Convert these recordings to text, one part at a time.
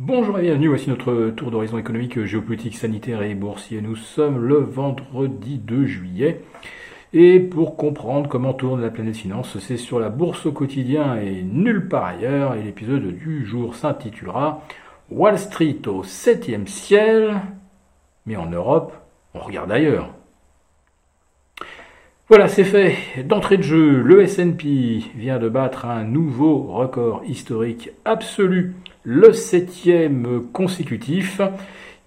Bonjour et bienvenue, voici notre tour d'horizon économique, géopolitique, sanitaire et boursier. Nous sommes le vendredi 2 juillet. Et pour comprendre comment tourne la planète finance, c'est sur la bourse au quotidien et nulle part ailleurs. Et l'épisode du jour s'intitulera Wall Street au septième ciel. Mais en Europe, on regarde ailleurs. Voilà, c'est fait. D'entrée de jeu, le S&P vient de battre un nouveau record historique absolu, le septième consécutif.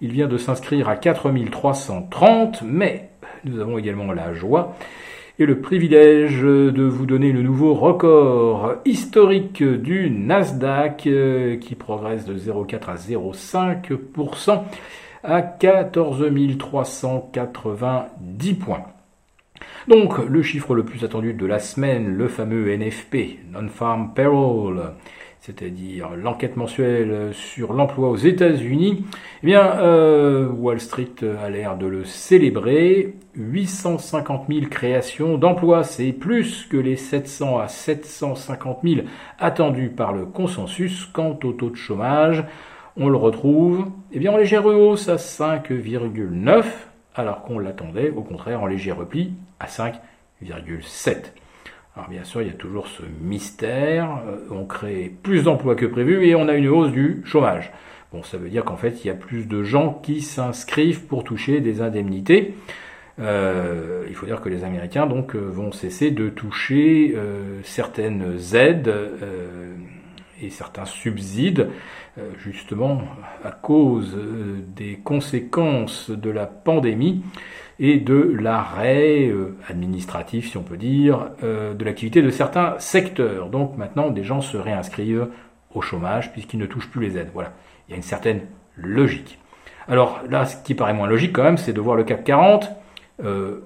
Il vient de s'inscrire à 4330, mais nous avons également la joie et le privilège de vous donner le nouveau record historique du Nasdaq euh, qui progresse de 0,4 à 0,5% à 14 390 points. Donc, le chiffre le plus attendu de la semaine, le fameux NFP, Non-Farm Payroll, c'est-à-dire l'enquête mensuelle sur l'emploi aux États-Unis, eh bien, euh, Wall Street a l'air de le célébrer. 850 000 créations d'emplois, c'est plus que les 700 à 750 000 attendus par le consensus. Quant au taux de chômage, on le retrouve eh bien, en légère hausse à 5,9 alors qu'on l'attendait au contraire en léger repli à 5,7. Alors bien sûr, il y a toujours ce mystère, euh, on crée plus d'emplois que prévu et on a une hausse du chômage. Bon, ça veut dire qu'en fait, il y a plus de gens qui s'inscrivent pour toucher des indemnités. Euh, il faut dire que les Américains donc euh, vont cesser de toucher certaines aides et certains subsides, justement à cause des conséquences de la pandémie et de l'arrêt euh, administratif, si on peut dire, euh, de l'activité de certains secteurs. Donc maintenant, des gens se réinscrivent au chômage puisqu'ils ne touchent plus les aides. Voilà, il y a une certaine logique. Alors là, ce qui paraît moins logique quand même, c'est de voir le CAC 40 euh,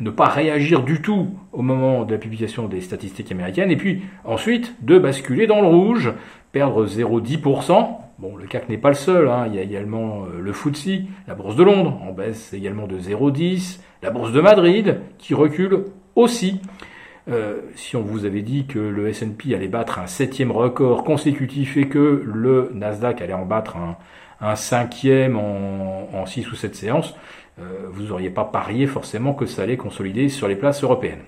ne pas réagir du tout au moment de la publication des statistiques américaines, et puis ensuite de basculer dans le rouge, perdre 0,10%, Bon, le CAC n'est pas le seul, hein. il y a également euh, le FTSE, la bourse de Londres en baisse également de 0,10%, la bourse de Madrid qui recule aussi. Euh, si on vous avait dit que le S&P allait battre un septième record consécutif et que le Nasdaq allait en battre un, cinquième en, six ou sept séances, vous n'auriez pas parié forcément que ça allait consolider sur les places européennes.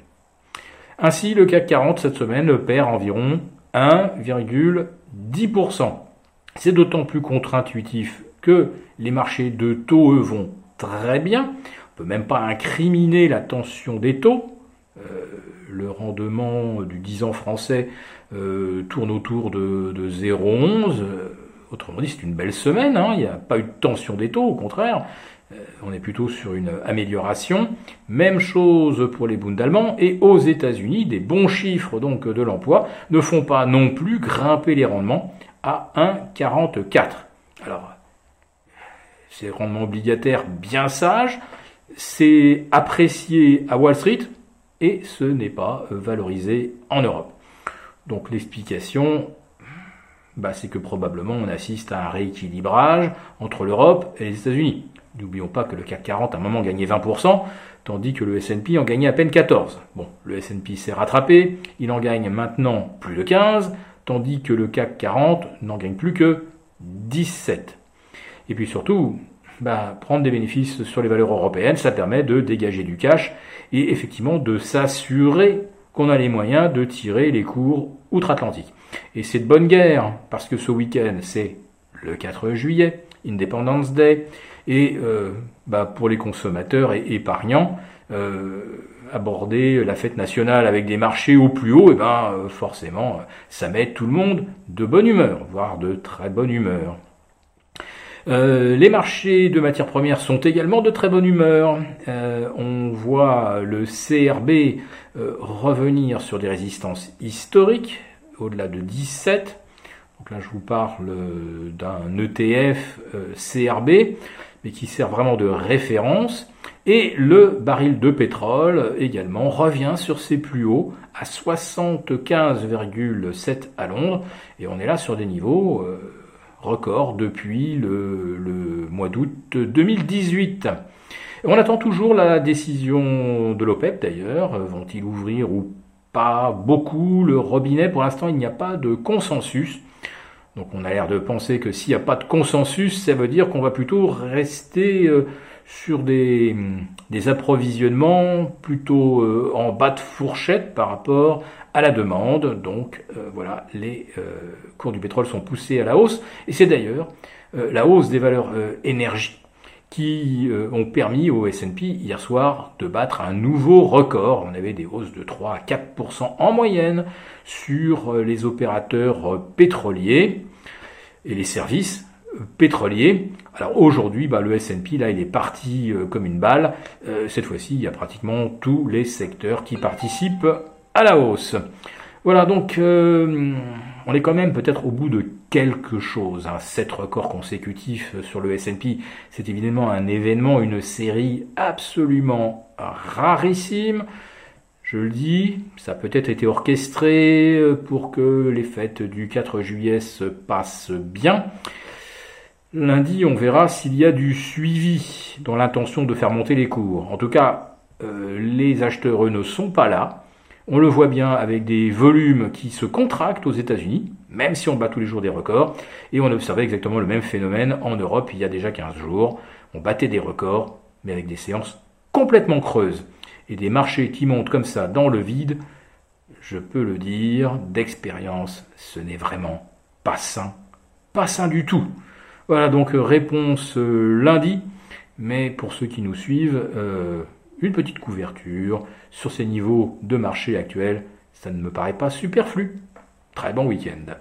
Ainsi, le CAC 40 cette semaine perd environ 1,10%. C'est d'autant plus contre-intuitif que les marchés de taux, eux, vont très bien. On ne peut même pas incriminer la tension des taux. Euh, le rendement du 10 ans français euh, tourne autour de, 0,11. Euh, autrement dit, c'est une belle semaine. Hein. Il n'y a pas eu de tension des taux, au contraire. On est plutôt sur une amélioration. Même chose pour les Bundes allemands. Et aux États-Unis, des bons chiffres donc de l'emploi ne font pas non plus grimper les rendements à 1,44. Alors, c'est rendement obligataire bien sage, c'est apprécié à Wall Street et ce n'est pas valorisé en Europe. Donc l'explication, bah, c'est que probablement on assiste à un rééquilibrage entre l'Europe et les États-Unis. N'oublions pas que le CAC 40 à un moment gagnait 20%, tandis que le S&P en gagnait à peine 14. Bon, le S&P s'est rattrapé, il en gagne maintenant plus de 15, tandis que le CAC 40 n'en gagne plus que 17. Et puis surtout, bah, prendre des bénéfices sur les valeurs européennes, ça permet de dégager du cash et effectivement de s'assurer qu'on a les moyens de tirer les cours outre-Atlantique. Et c'est de bonne guerre, parce que ce week-end, c'est le 4 juillet, Independence Day, et euh, bah, pour les consommateurs et épargnants, euh, aborder la fête nationale avec des marchés au plus haut, et eh ben euh, forcément, ça met tout le monde de bonne humeur, voire de très bonne humeur. Les marchés de matières premières sont également de très bonne humeur. On voit le CRB revenir sur des résistances historiques, au-delà de 17. Donc là, je vous parle d'un ETF CRB, mais qui sert vraiment de référence. Et le baril de pétrole également revient sur ses plus hauts à 75,7 à Londres. Et on est là sur des niveaux euh, records depuis le, mois d'août 2018. on attend toujours la décision de l'OPEP d'ailleurs. Vont-ils ouvrir ou pas beaucoup le robinet? Pour l'instant, il n'y a pas de consensus. Donc on a l'air de penser que s'il n'y a pas de consensus, ça veut dire qu'on va plutôt rester euh, sur des, des, approvisionnements plutôt euh, en bas de fourchette par rapport à la demande. Donc euh, voilà, les cours du pétrole sont poussés à la hausse. Et c'est d'ailleurs la hausse des valeurs énergie qui ont permis au S&P hier soir de battre un nouveau record. On avait des hausses de 3 à 4% en moyenne sur les opérateurs pétroliers et les services pétroliers. Alors aujourd'hui, bah, le S&P là, il est parti euh, comme une balle. Euh, cette fois-ci, il y a pratiquement tous les secteurs qui participent à la hausse. Voilà, donc euh, on est quand même peut-être au bout de quelque chose. Hein. Sept records consécutifs sur le S&P, c'est évidemment un événement, une série absolument rarissime. Je le dis, ça a peut-être été orchestré euh, pour que les fêtes du 4 juillet se passent bien. Lundi, on verra s'il y a du suivi dans l'intention de faire monter les cours. En tout cas, euh, les acheteurs, ne sont pas là. On le voit bien avec des volumes qui se contractent aux États-Unis, même si on bat tous les jours des records. Et on observait exactement le même phénomène en Europe il y a déjà 15 jours. On battait des records, mais avec des séances complètement creuses et des marchés qui montent comme ça dans le vide, je peux le dire, d'expérience, ce n'est vraiment pas sain. Pas sain du tout. Voilà donc euh, réponse euh, lundi, mais pour ceux qui nous suivent, euh, une petite couverture sur ces niveaux de marché actuels, ça ne me paraît pas superflu. Très bon week-end.